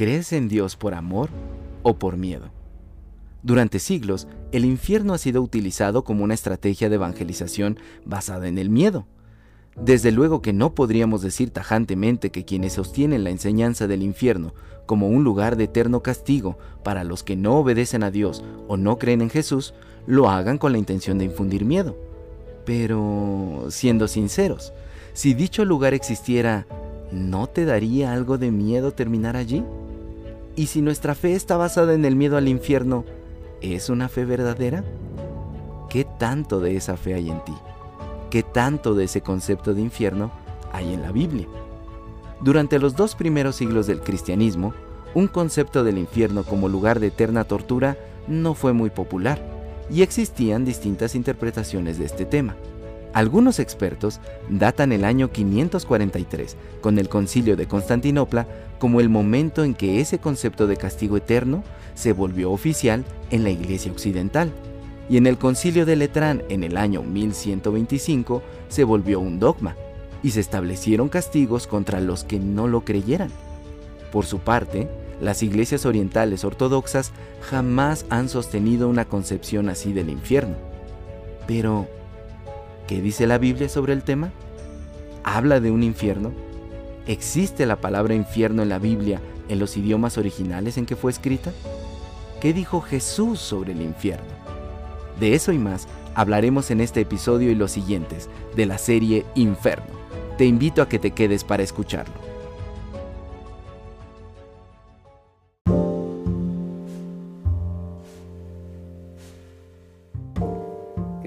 ¿Crees en Dios por amor o por miedo? Durante siglos, el infierno ha sido utilizado como una estrategia de evangelización basada en el miedo. Desde luego que no podríamos decir tajantemente que quienes sostienen la enseñanza del infierno como un lugar de eterno castigo para los que no obedecen a Dios o no creen en Jesús, lo hagan con la intención de infundir miedo. Pero, siendo sinceros, si dicho lugar existiera, ¿no te daría algo de miedo terminar allí? ¿Y si nuestra fe está basada en el miedo al infierno, ¿es una fe verdadera? ¿Qué tanto de esa fe hay en ti? ¿Qué tanto de ese concepto de infierno hay en la Biblia? Durante los dos primeros siglos del cristianismo, un concepto del infierno como lugar de eterna tortura no fue muy popular y existían distintas interpretaciones de este tema. Algunos expertos datan el año 543 con el concilio de Constantinopla como el momento en que ese concepto de castigo eterno se volvió oficial en la Iglesia Occidental, y en el concilio de Letrán en el año 1125 se volvió un dogma, y se establecieron castigos contra los que no lo creyeran. Por su parte, las iglesias orientales ortodoxas jamás han sostenido una concepción así del infierno. Pero, ¿qué dice la Biblia sobre el tema? ¿Habla de un infierno? ¿Existe la palabra infierno en la Biblia en los idiomas originales en que fue escrita? ¿Qué dijo Jesús sobre el infierno? De eso y más hablaremos en este episodio y los siguientes de la serie Inferno. Te invito a que te quedes para escucharlo.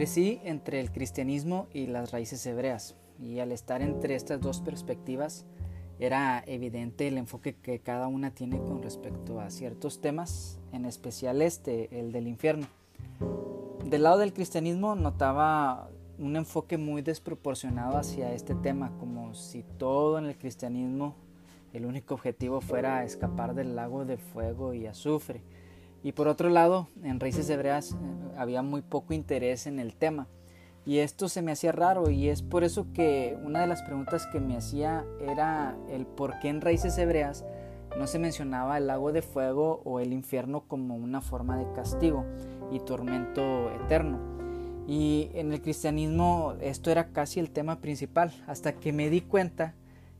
Crecí entre el cristianismo y las raíces hebreas, y al estar entre estas dos perspectivas, era evidente el enfoque que cada una tiene con respecto a ciertos temas, en especial este, el del infierno. Del lado del cristianismo notaba un enfoque muy desproporcionado hacia este tema, como si todo en el cristianismo el único objetivo fuera escapar del lago de fuego y azufre y por otro lado, en Raíces Hebreas eh, había muy poco interés en el tema. Y esto se me hacía raro y es por eso que una de las preguntas que me hacía era el por qué en Raíces Hebreas no se mencionaba el lago de fuego o el infierno como una forma de castigo y tormento eterno. Y en el cristianismo esto era casi el tema principal, hasta que me di cuenta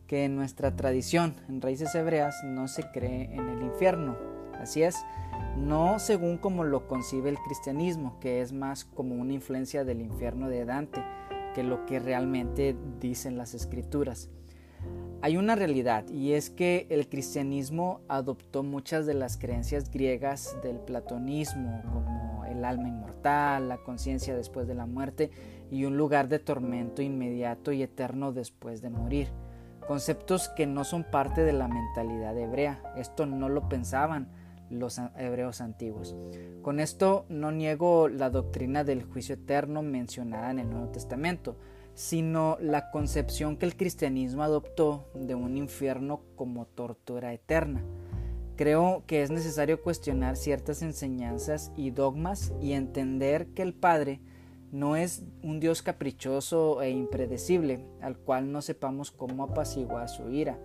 que en nuestra tradición, en Raíces Hebreas, no se cree en el infierno. Así es, no según como lo concibe el cristianismo, que es más como una influencia del infierno de Dante que lo que realmente dicen las escrituras. Hay una realidad y es que el cristianismo adoptó muchas de las creencias griegas del platonismo, como el alma inmortal, la conciencia después de la muerte y un lugar de tormento inmediato y eterno después de morir. Conceptos que no son parte de la mentalidad hebrea. Esto no lo pensaban los hebreos antiguos. Con esto no niego la doctrina del juicio eterno mencionada en el Nuevo Testamento, sino la concepción que el cristianismo adoptó de un infierno como tortura eterna. Creo que es necesario cuestionar ciertas enseñanzas y dogmas y entender que el Padre no es un Dios caprichoso e impredecible, al cual no sepamos cómo apaciguar su ira,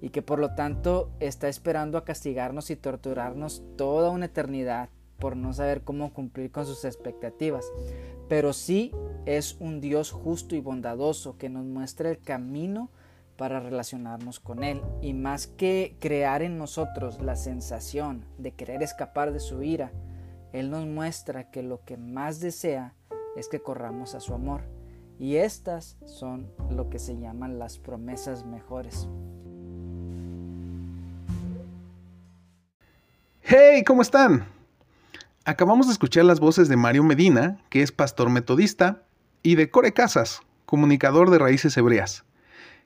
y que por lo tanto está esperando a castigarnos y torturarnos toda una eternidad por no saber cómo cumplir con sus expectativas. Pero sí es un Dios justo y bondadoso que nos muestra el camino para relacionarnos con Él. Y más que crear en nosotros la sensación de querer escapar de su ira, Él nos muestra que lo que más desea es que corramos a su amor. Y estas son lo que se llaman las promesas mejores. ¡Hey! ¿Cómo están? Acabamos de escuchar las voces de Mario Medina, que es pastor metodista, y de Core Casas, comunicador de Raíces Hebreas.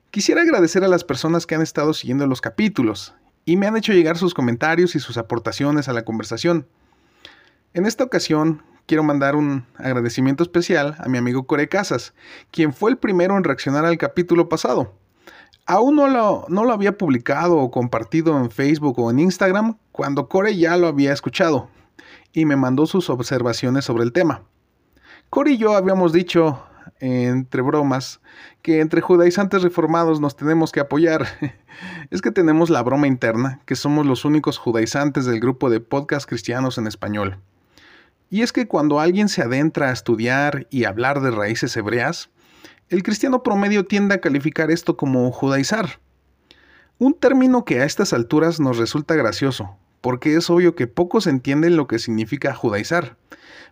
Quisiera agradecer a las personas que han estado siguiendo los capítulos y me han hecho llegar sus comentarios y sus aportaciones a la conversación. En esta ocasión quiero mandar un agradecimiento especial a mi amigo Core Casas, quien fue el primero en reaccionar al capítulo pasado. Aún no lo, no lo había publicado o compartido en Facebook o en Instagram cuando Corey ya lo había escuchado y me mandó sus observaciones sobre el tema. Corey y yo habíamos dicho, entre bromas, que entre judaizantes reformados nos tenemos que apoyar. es que tenemos la broma interna que somos los únicos judaizantes del grupo de podcast cristianos en español. Y es que cuando alguien se adentra a estudiar y hablar de raíces hebreas, el cristiano promedio tiende a calificar esto como judaizar. Un término que a estas alturas nos resulta gracioso, porque es obvio que pocos entienden lo que significa judaizar.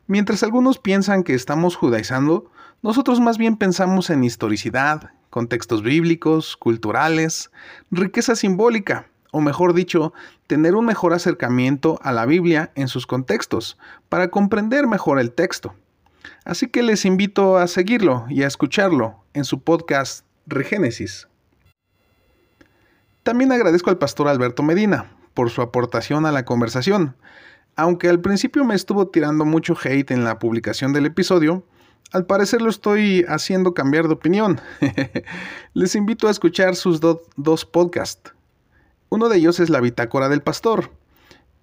Mientras algunos piensan que estamos judaizando, nosotros más bien pensamos en historicidad, contextos bíblicos, culturales, riqueza simbólica, o mejor dicho, tener un mejor acercamiento a la Biblia en sus contextos, para comprender mejor el texto. Así que les invito a seguirlo y a escucharlo en su podcast Regénesis. También agradezco al pastor Alberto Medina por su aportación a la conversación. Aunque al principio me estuvo tirando mucho hate en la publicación del episodio, al parecer lo estoy haciendo cambiar de opinión. Les invito a escuchar sus dos podcasts. Uno de ellos es La Bitácora del Pastor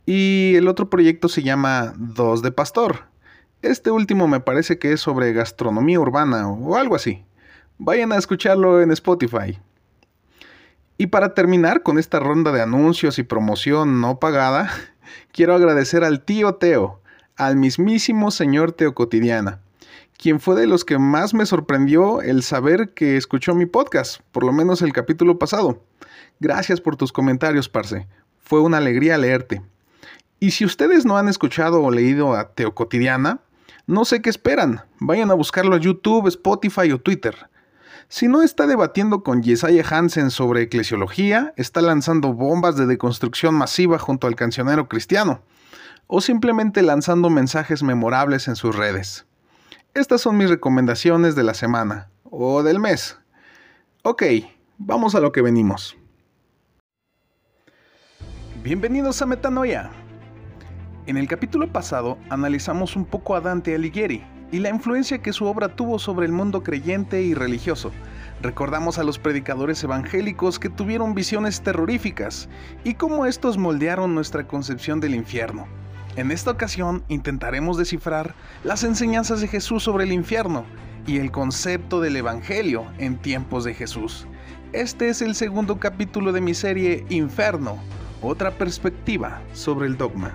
y el otro proyecto se llama Dos de Pastor. Este último me parece que es sobre gastronomía urbana o algo así. Vayan a escucharlo en Spotify. Y para terminar con esta ronda de anuncios y promoción no pagada, quiero agradecer al tío Teo, al mismísimo señor Teo Cotidiana quien fue de los que más me sorprendió el saber que escuchó mi podcast, por lo menos el capítulo pasado. Gracias por tus comentarios, Parce. Fue una alegría leerte. Y si ustedes no han escuchado o leído a Teo Cotidiana, no sé qué esperan. Vayan a buscarlo a YouTube, Spotify o Twitter. Si no está debatiendo con Yesaya Hansen sobre eclesiología, está lanzando bombas de deconstrucción masiva junto al cancionero cristiano, o simplemente lanzando mensajes memorables en sus redes. Estas son mis recomendaciones de la semana o del mes. Ok, vamos a lo que venimos. Bienvenidos a Metanoia. En el capítulo pasado analizamos un poco a Dante Alighieri y la influencia que su obra tuvo sobre el mundo creyente y religioso. Recordamos a los predicadores evangélicos que tuvieron visiones terroríficas y cómo estos moldearon nuestra concepción del infierno. En esta ocasión intentaremos descifrar las enseñanzas de Jesús sobre el infierno y el concepto del Evangelio en tiempos de Jesús. Este es el segundo capítulo de mi serie Inferno, otra perspectiva sobre el dogma.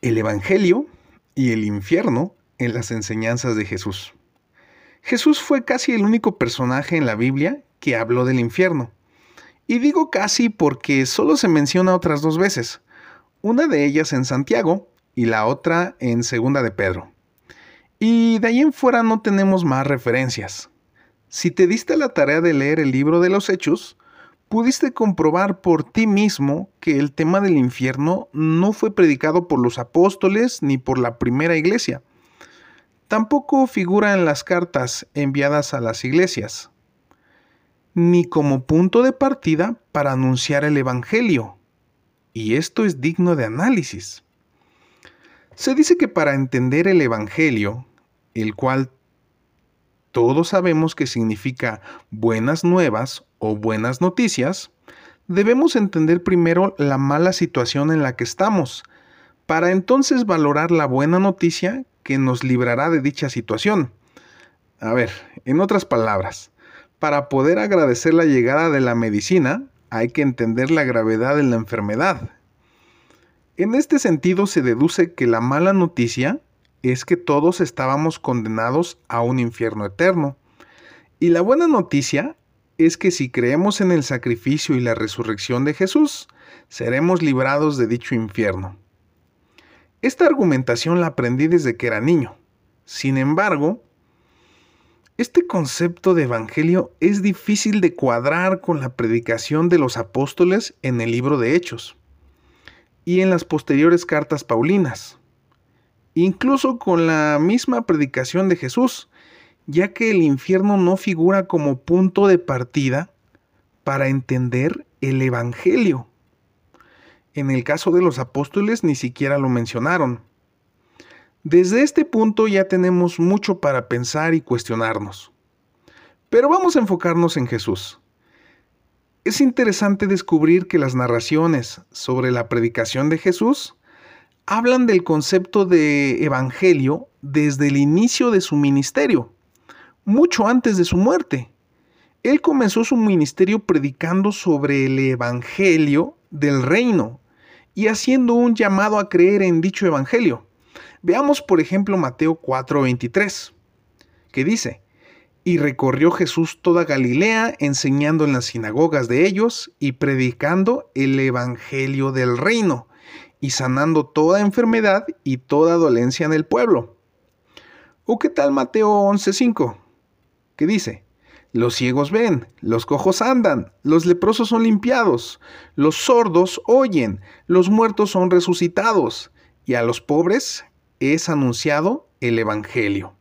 El Evangelio y el infierno en las enseñanzas de Jesús. Jesús fue casi el único personaje en la Biblia que habló del infierno. Y digo casi porque solo se menciona otras dos veces, una de ellas en Santiago y la otra en Segunda de Pedro. Y de ahí en fuera no tenemos más referencias. Si te diste la tarea de leer el libro de los Hechos, pudiste comprobar por ti mismo que el tema del infierno no fue predicado por los apóstoles ni por la primera iglesia. Tampoco figura en las cartas enviadas a las iglesias ni como punto de partida para anunciar el Evangelio. Y esto es digno de análisis. Se dice que para entender el Evangelio, el cual todos sabemos que significa buenas nuevas o buenas noticias, debemos entender primero la mala situación en la que estamos, para entonces valorar la buena noticia que nos librará de dicha situación. A ver, en otras palabras, para poder agradecer la llegada de la medicina, hay que entender la gravedad de la enfermedad. En este sentido se deduce que la mala noticia es que todos estábamos condenados a un infierno eterno. Y la buena noticia es que si creemos en el sacrificio y la resurrección de Jesús, seremos librados de dicho infierno. Esta argumentación la aprendí desde que era niño. Sin embargo, este concepto de evangelio es difícil de cuadrar con la predicación de los apóstoles en el libro de Hechos y en las posteriores cartas paulinas, incluso con la misma predicación de Jesús, ya que el infierno no figura como punto de partida para entender el Evangelio. En el caso de los apóstoles ni siquiera lo mencionaron. Desde este punto ya tenemos mucho para pensar y cuestionarnos. Pero vamos a enfocarnos en Jesús. Es interesante descubrir que las narraciones sobre la predicación de Jesús hablan del concepto de evangelio desde el inicio de su ministerio. mucho antes de su muerte. Él comenzó su ministerio predicando sobre el Evangelio del reino y haciendo un llamado a creer en dicho Evangelio. Veamos por ejemplo Mateo 4:23, que dice, y recorrió Jesús toda Galilea, enseñando en las sinagogas de ellos y predicando el Evangelio del reino, y sanando toda enfermedad y toda dolencia en el pueblo. ¿O qué tal Mateo 11:5? que dice, los ciegos ven, los cojos andan, los leprosos son limpiados, los sordos oyen, los muertos son resucitados, y a los pobres es anunciado el Evangelio.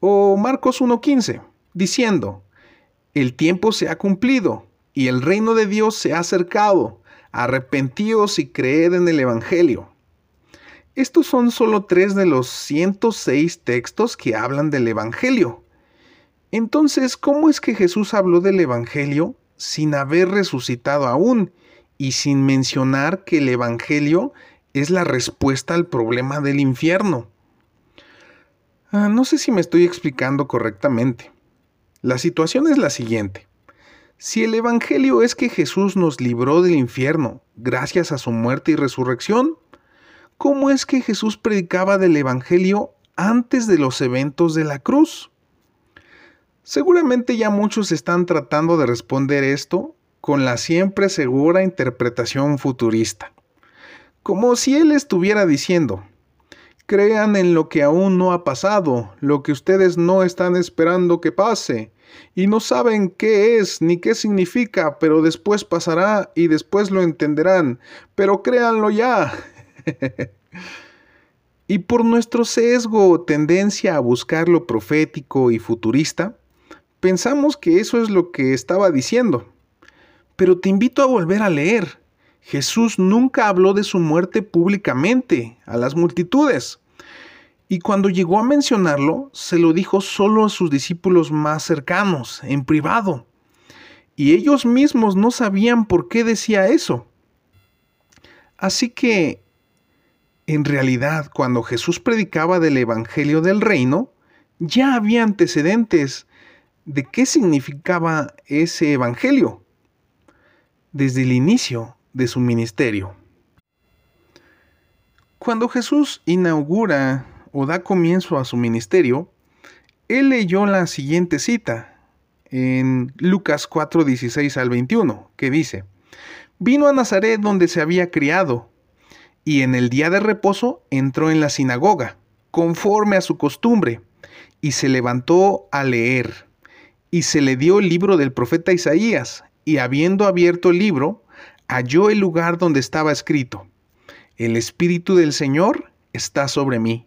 O Marcos 1.15, diciendo, el tiempo se ha cumplido y el reino de Dios se ha acercado, arrepentíos y creed en el Evangelio. Estos son solo tres de los 106 textos que hablan del Evangelio. Entonces, ¿cómo es que Jesús habló del Evangelio sin haber resucitado aún y sin mencionar que el Evangelio es la respuesta al problema del infierno? Ah, no sé si me estoy explicando correctamente. La situación es la siguiente. Si el Evangelio es que Jesús nos libró del infierno gracias a su muerte y resurrección, ¿cómo es que Jesús predicaba del Evangelio antes de los eventos de la cruz? Seguramente ya muchos están tratando de responder esto con la siempre segura interpretación futurista. Como si él estuviera diciendo, crean en lo que aún no ha pasado, lo que ustedes no están esperando que pase, y no saben qué es ni qué significa, pero después pasará y después lo entenderán, pero créanlo ya. y por nuestro sesgo tendencia a buscar lo profético y futurista, Pensamos que eso es lo que estaba diciendo. Pero te invito a volver a leer. Jesús nunca habló de su muerte públicamente a las multitudes. Y cuando llegó a mencionarlo, se lo dijo solo a sus discípulos más cercanos, en privado. Y ellos mismos no sabían por qué decía eso. Así que, en realidad, cuando Jesús predicaba del Evangelio del Reino, ya había antecedentes de qué significaba ese Evangelio desde el inicio de su ministerio. Cuando Jesús inaugura o da comienzo a su ministerio, él leyó la siguiente cita en Lucas 4, 16 al 21, que dice, Vino a Nazaret donde se había criado, y en el día de reposo entró en la sinagoga, conforme a su costumbre, y se levantó a leer. Y se le dio el libro del profeta Isaías, y habiendo abierto el libro, halló el lugar donde estaba escrito, El Espíritu del Señor está sobre mí,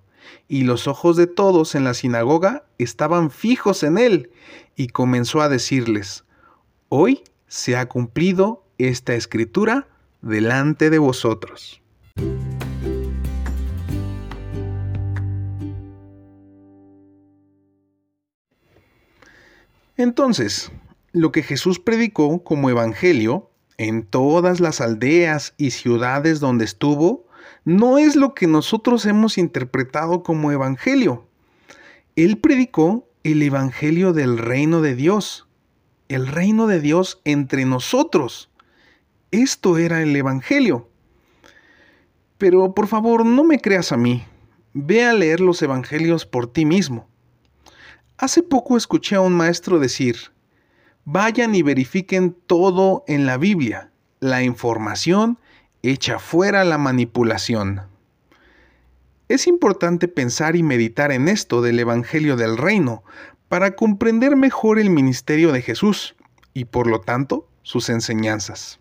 Y los ojos de todos en la sinagoga estaban fijos en él, y comenzó a decirles, Hoy se ha cumplido esta escritura delante de vosotros. Entonces, lo que Jesús predicó como evangelio en todas las aldeas y ciudades donde estuvo, no es lo que nosotros hemos interpretado como evangelio. Él predicó el evangelio del reino de Dios, el reino de Dios entre nosotros. Esto era el evangelio. Pero por favor, no me creas a mí. Ve a leer los evangelios por ti mismo. Hace poco escuché a un maestro decir, vayan y verifiquen todo en la Biblia, la información echa fuera la manipulación. Es importante pensar y meditar en esto del Evangelio del Reino para comprender mejor el ministerio de Jesús y por lo tanto sus enseñanzas.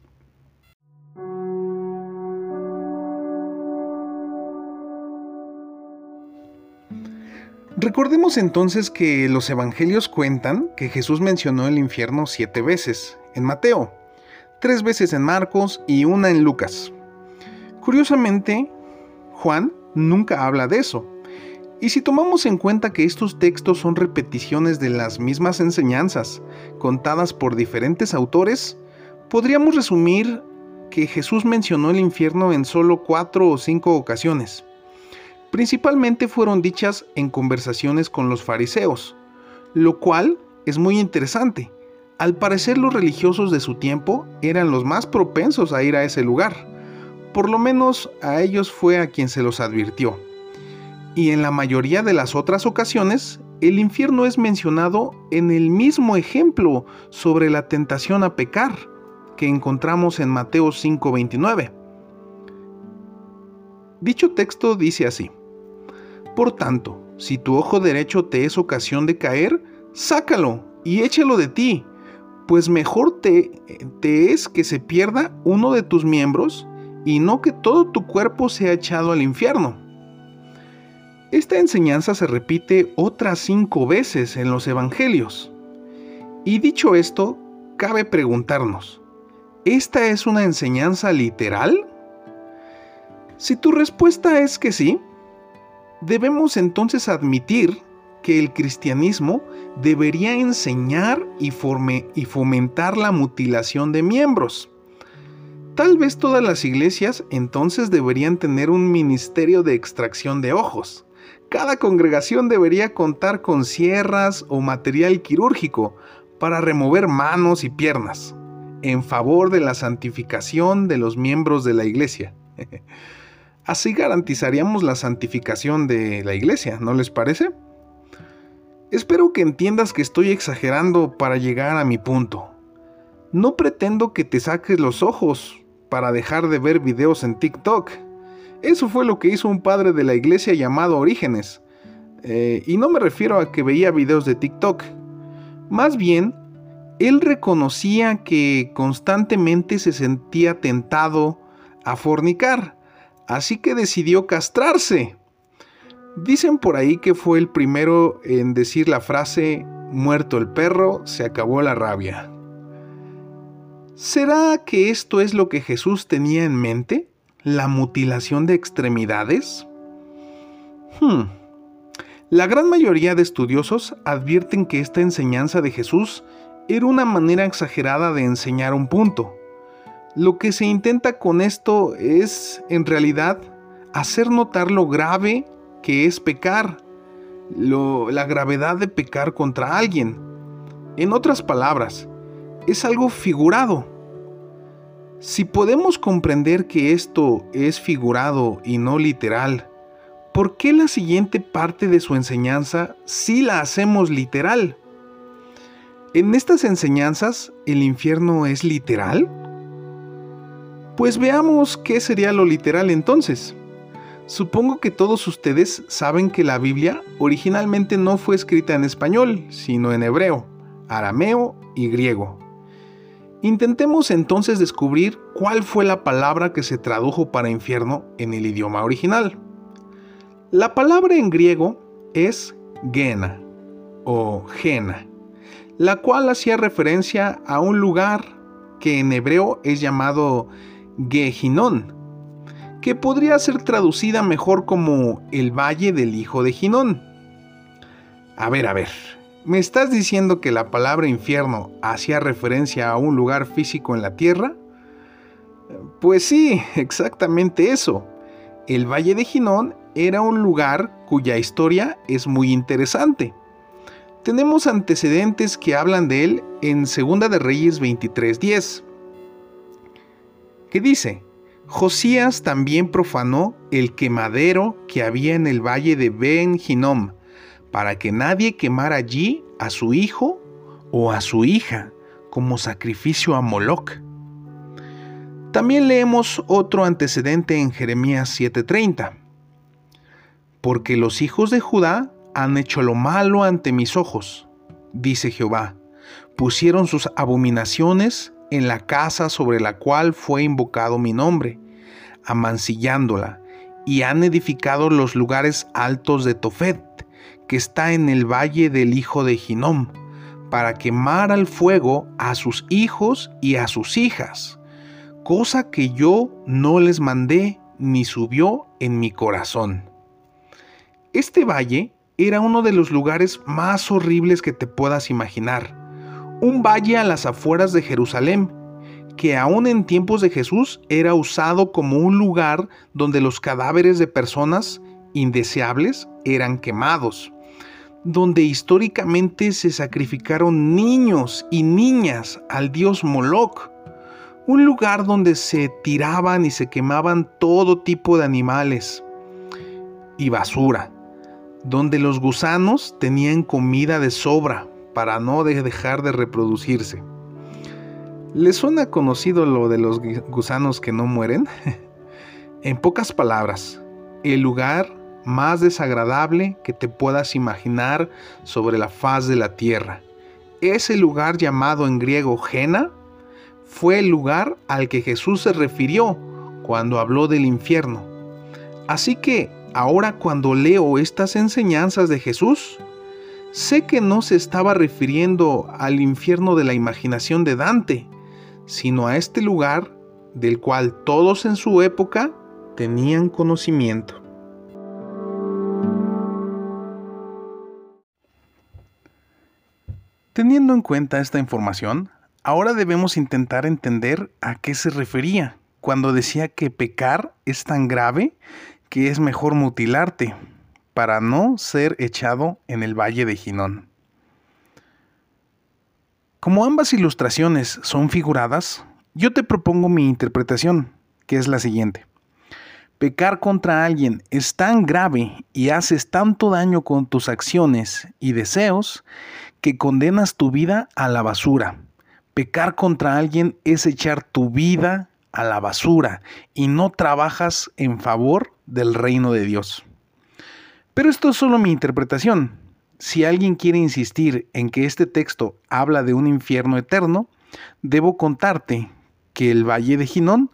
Recordemos entonces que los evangelios cuentan que Jesús mencionó el infierno siete veces en Mateo, tres veces en Marcos y una en Lucas. Curiosamente, Juan nunca habla de eso. Y si tomamos en cuenta que estos textos son repeticiones de las mismas enseñanzas, contadas por diferentes autores, podríamos resumir que Jesús mencionó el infierno en solo cuatro o cinco ocasiones. Principalmente fueron dichas en conversaciones con los fariseos, lo cual es muy interesante. Al parecer los religiosos de su tiempo eran los más propensos a ir a ese lugar. Por lo menos a ellos fue a quien se los advirtió. Y en la mayoría de las otras ocasiones, el infierno es mencionado en el mismo ejemplo sobre la tentación a pecar que encontramos en Mateo 5:29. Dicho texto dice así, Por tanto, si tu ojo derecho te es ocasión de caer, sácalo y échalo de ti, pues mejor te, te es que se pierda uno de tus miembros y no que todo tu cuerpo sea echado al infierno. Esta enseñanza se repite otras cinco veces en los Evangelios. Y dicho esto, cabe preguntarnos, ¿esta es una enseñanza literal? Si tu respuesta es que sí, debemos entonces admitir que el cristianismo debería enseñar y, y fomentar la mutilación de miembros. Tal vez todas las iglesias entonces deberían tener un ministerio de extracción de ojos. Cada congregación debería contar con sierras o material quirúrgico para remover manos y piernas, en favor de la santificación de los miembros de la iglesia. Así garantizaríamos la santificación de la iglesia, ¿no les parece? Espero que entiendas que estoy exagerando para llegar a mi punto. No pretendo que te saques los ojos para dejar de ver videos en TikTok. Eso fue lo que hizo un padre de la iglesia llamado Orígenes. Eh, y no me refiero a que veía videos de TikTok. Más bien, él reconocía que constantemente se sentía tentado a fornicar, así que decidió castrarse. Dicen por ahí que fue el primero en decir la frase, muerto el perro, se acabó la rabia. ¿Será que esto es lo que Jesús tenía en mente? ¿La mutilación de extremidades? Hmm. La gran mayoría de estudiosos advierten que esta enseñanza de Jesús era una manera exagerada de enseñar un punto. Lo que se intenta con esto es, en realidad, hacer notar lo grave que es pecar, la gravedad de pecar contra alguien. En otras palabras, es algo figurado. Si podemos comprender que esto es figurado y no literal, ¿por qué la siguiente parte de su enseñanza sí la hacemos literal? ¿En estas enseñanzas el infierno es literal? Pues veamos qué sería lo literal entonces. Supongo que todos ustedes saben que la Biblia originalmente no fue escrita en español, sino en hebreo, arameo y griego. Intentemos entonces descubrir cuál fue la palabra que se tradujo para infierno en el idioma original. La palabra en griego es gena o gena, la cual hacía referencia a un lugar que en hebreo es llamado Gehinón, que podría ser traducida mejor como el valle del hijo de Ginón. A ver, a ver, ¿Me estás diciendo que la palabra infierno hacía referencia a un lugar físico en la tierra? Pues sí, exactamente eso. El Valle de Ginón era un lugar cuya historia es muy interesante. Tenemos antecedentes que hablan de él en 2 de Reyes 23:10, que dice, Josías también profanó el quemadero que había en el valle de Ben Ginom, para que nadie quemara allí a su hijo o a su hija como sacrificio a Moloch. También leemos otro antecedente en Jeremías 7:30. Porque los hijos de Judá han hecho lo malo ante mis ojos, dice Jehová. Pusieron sus abominaciones en la casa sobre la cual fue invocado mi nombre, amancillándola, y han edificado los lugares altos de Tofet, que está en el valle del hijo de Ginom, para quemar al fuego a sus hijos y a sus hijas, cosa que yo no les mandé ni subió en mi corazón. Este valle era uno de los lugares más horribles que te puedas imaginar, un valle a las afueras de Jerusalén, que aún en tiempos de Jesús era usado como un lugar donde los cadáveres de personas indeseables eran quemados, donde históricamente se sacrificaron niños y niñas al dios Moloch, un lugar donde se tiraban y se quemaban todo tipo de animales y basura, donde los gusanos tenían comida de sobra para no dejar de reproducirse. ¿Les suena conocido lo de los gusanos que no mueren? en pocas palabras, el lugar más desagradable que te puedas imaginar sobre la faz de la tierra. Ese lugar llamado en griego Jena fue el lugar al que Jesús se refirió cuando habló del infierno. Así que ahora cuando leo estas enseñanzas de Jesús, sé que no se estaba refiriendo al infierno de la imaginación de Dante, sino a este lugar del cual todos en su época tenían conocimiento. Teniendo en cuenta esta información, ahora debemos intentar entender a qué se refería cuando decía que pecar es tan grave que es mejor mutilarte para no ser echado en el valle de Ginón. Como ambas ilustraciones son figuradas, yo te propongo mi interpretación, que es la siguiente. Pecar contra alguien es tan grave y haces tanto daño con tus acciones y deseos que condenas tu vida a la basura. Pecar contra alguien es echar tu vida a la basura y no trabajas en favor del reino de Dios. Pero esto es solo mi interpretación si alguien quiere insistir en que este texto habla de un infierno eterno, debo contarte que el Valle de Ginón,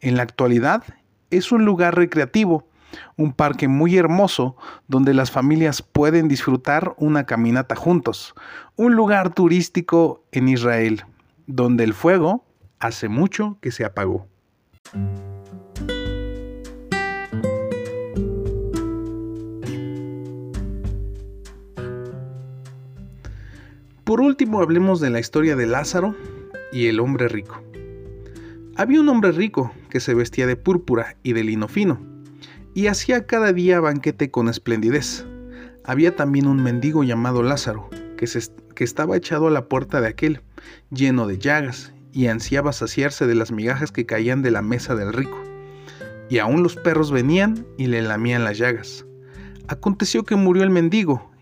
en la actualidad, es un lugar recreativo, un parque muy hermoso donde las familias pueden disfrutar una caminata juntos, un lugar turístico en Israel, donde el fuego hace mucho que se apagó. Por último, hablemos de la historia de Lázaro y el hombre rico. Había un hombre rico que se vestía de púrpura y de lino fino, y hacía cada día banquete con esplendidez. Había también un mendigo llamado Lázaro, que, que estaba echado a la puerta de aquel, lleno de llagas, y ansiaba saciarse de las migajas que caían de la mesa del rico. Y aún los perros venían y le lamían las llagas. Aconteció que murió el mendigo,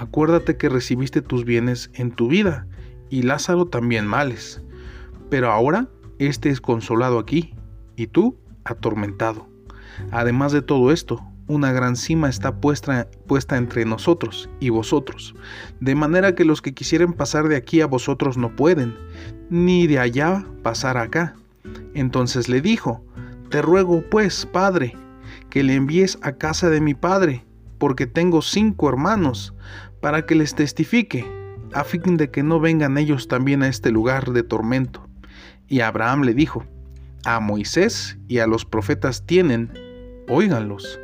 acuérdate que recibiste tus bienes en tu vida, y Lázaro también males. Pero ahora éste es consolado aquí, y tú atormentado. Además de todo esto, una gran cima está puesta, puesta entre nosotros y vosotros, de manera que los que quisieren pasar de aquí a vosotros no pueden, ni de allá pasar acá. Entonces le dijo, Te ruego pues, Padre, que le envíes a casa de mi Padre, porque tengo cinco hermanos, para que les testifique, a fin de que no vengan ellos también a este lugar de tormento. Y Abraham le dijo, a Moisés y a los profetas tienen, óiganlos.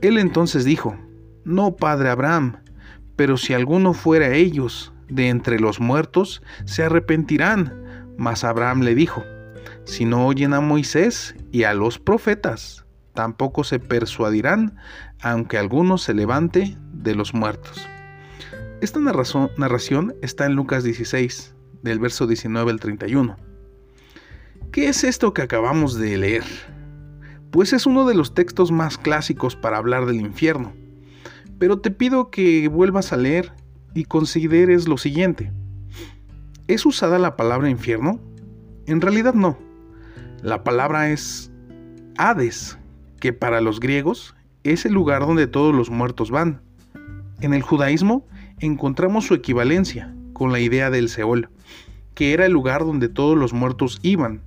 Él entonces dijo, no, padre Abraham, pero si alguno fuera ellos de entre los muertos, se arrepentirán. Mas Abraham le dijo, si no oyen a Moisés y a los profetas, tampoco se persuadirán, aunque alguno se levante de los muertos. Esta narración está en Lucas 16, del verso 19 al 31. ¿Qué es esto que acabamos de leer? Pues es uno de los textos más clásicos para hablar del infierno. pero te pido que vuelvas a leer y consideres lo siguiente. ¿Es usada la palabra infierno? En realidad no. La palabra es Hades, que para los griegos es el lugar donde todos los muertos van. En el judaísmo encontramos su equivalencia con la idea del Seol, que era el lugar donde todos los muertos iban.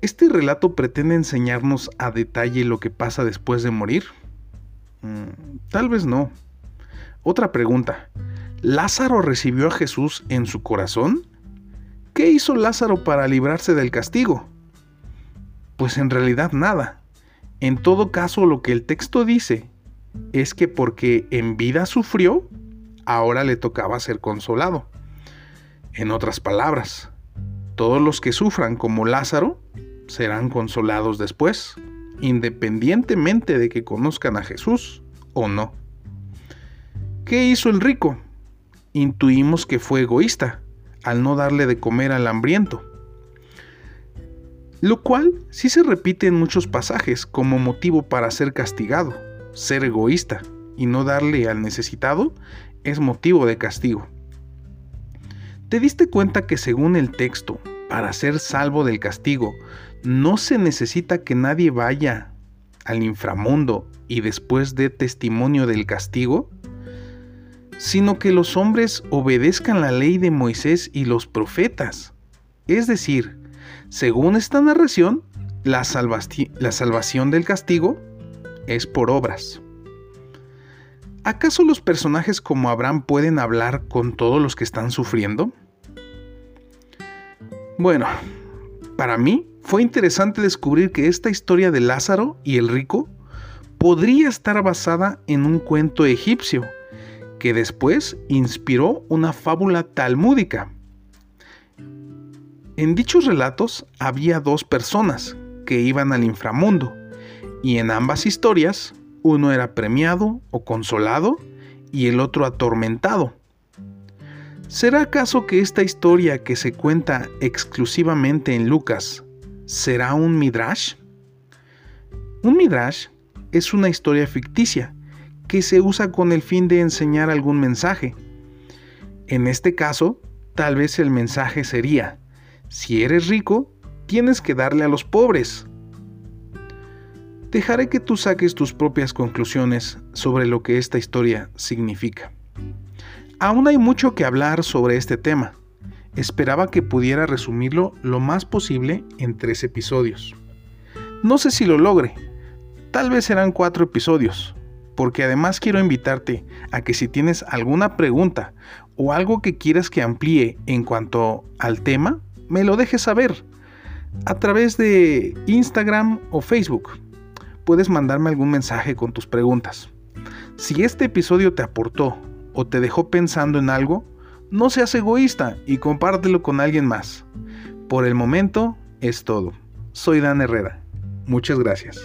¿Este relato pretende enseñarnos a detalle lo que pasa después de morir? Mm, tal vez no. Otra pregunta. ¿Lázaro recibió a Jesús en su corazón? ¿Qué hizo Lázaro para librarse del castigo? Pues en realidad nada. En todo caso, lo que el texto dice es que porque en vida sufrió, ahora le tocaba ser consolado. En otras palabras, todos los que sufran como Lázaro serán consolados después, independientemente de que conozcan a Jesús o no. ¿Qué hizo el rico? Intuimos que fue egoísta al no darle de comer al hambriento. Lo cual sí se repite en muchos pasajes como motivo para ser castigado. Ser egoísta y no darle al necesitado es motivo de castigo. ¿Te diste cuenta que según el texto, para ser salvo del castigo, no se necesita que nadie vaya al inframundo y después dé testimonio del castigo? Sino que los hombres obedezcan la ley de Moisés y los profetas. Es decir, según esta narración, la, la salvación del castigo es por obras. ¿Acaso los personajes como Abraham pueden hablar con todos los que están sufriendo? Bueno, para mí fue interesante descubrir que esta historia de Lázaro y el rico podría estar basada en un cuento egipcio, que después inspiró una fábula talmúdica. En dichos relatos había dos personas que iban al inframundo, y en ambas historias uno era premiado o consolado y el otro atormentado. ¿Será acaso que esta historia que se cuenta exclusivamente en Lucas será un midrash? Un midrash es una historia ficticia que se usa con el fin de enseñar algún mensaje. En este caso, tal vez el mensaje sería, si eres rico, tienes que darle a los pobres, Dejaré que tú saques tus propias conclusiones sobre lo que esta historia significa. Aún hay mucho que hablar sobre este tema. Esperaba que pudiera resumirlo lo más posible en tres episodios. No sé si lo logre. Tal vez serán cuatro episodios, porque además quiero invitarte a que si tienes alguna pregunta o algo que quieras que amplíe en cuanto al tema, me lo dejes saber a través de Instagram o Facebook puedes mandarme algún mensaje con tus preguntas. Si este episodio te aportó o te dejó pensando en algo, no seas egoísta y compártelo con alguien más. Por el momento es todo. Soy Dan Herrera. Muchas gracias.